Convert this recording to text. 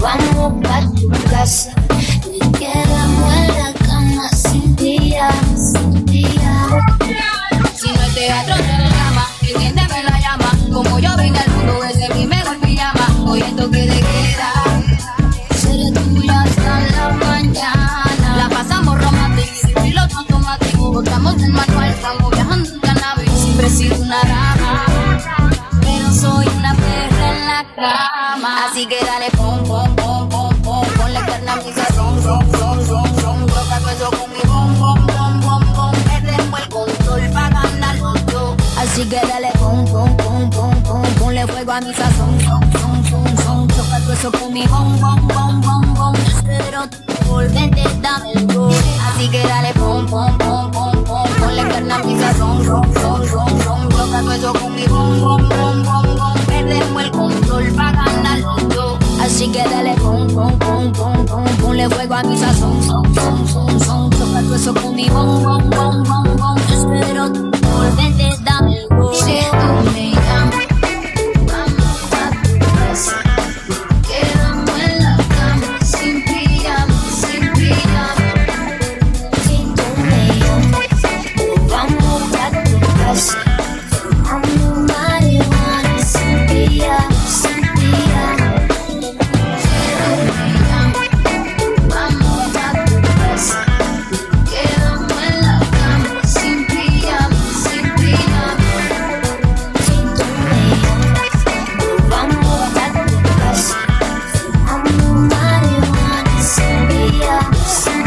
vamos pa' tu casa. Nos quedamos en la cama sin día, sin día. Si no es teatro, no es drama, enciéndeme la llama. Como yo vine al mundo, ese es mi mejor pijama. Hoy esto que te queda. Seré tuya hasta la mañana. La pasamos romántica, sin piloto automático. Botamos el manual, estamos viajando en cannabis. Siempre he sido una rama, pero soy cama. Así que dale pom, pom, pom, pom, pom. Ponle carne a mi sazón, ron, ron, ron, ron. Toca todo eso con mi bom, bom, bom, bom, bom. Perdemos el control pa' ganar los dos. Así que dale pom, pom, pom, pom, pom. Ponle fuego a mi sazón, son, son, son, son. Toca todo eso con mi bom, bom, bom, bom, bom. Pero dentro dame el gol. Así que dale pom, pom, pom, pom, pom. Ponle carne a mi sazón, ron, ron, ron, ron. Toca eso con mi bom, bom, bom, Así que dale pom, pom, pom, pom, pom. Ponle fuego a mi sazón, son, son, son, son. Toca todo eso con mi bom, bom, bom, bom. promises.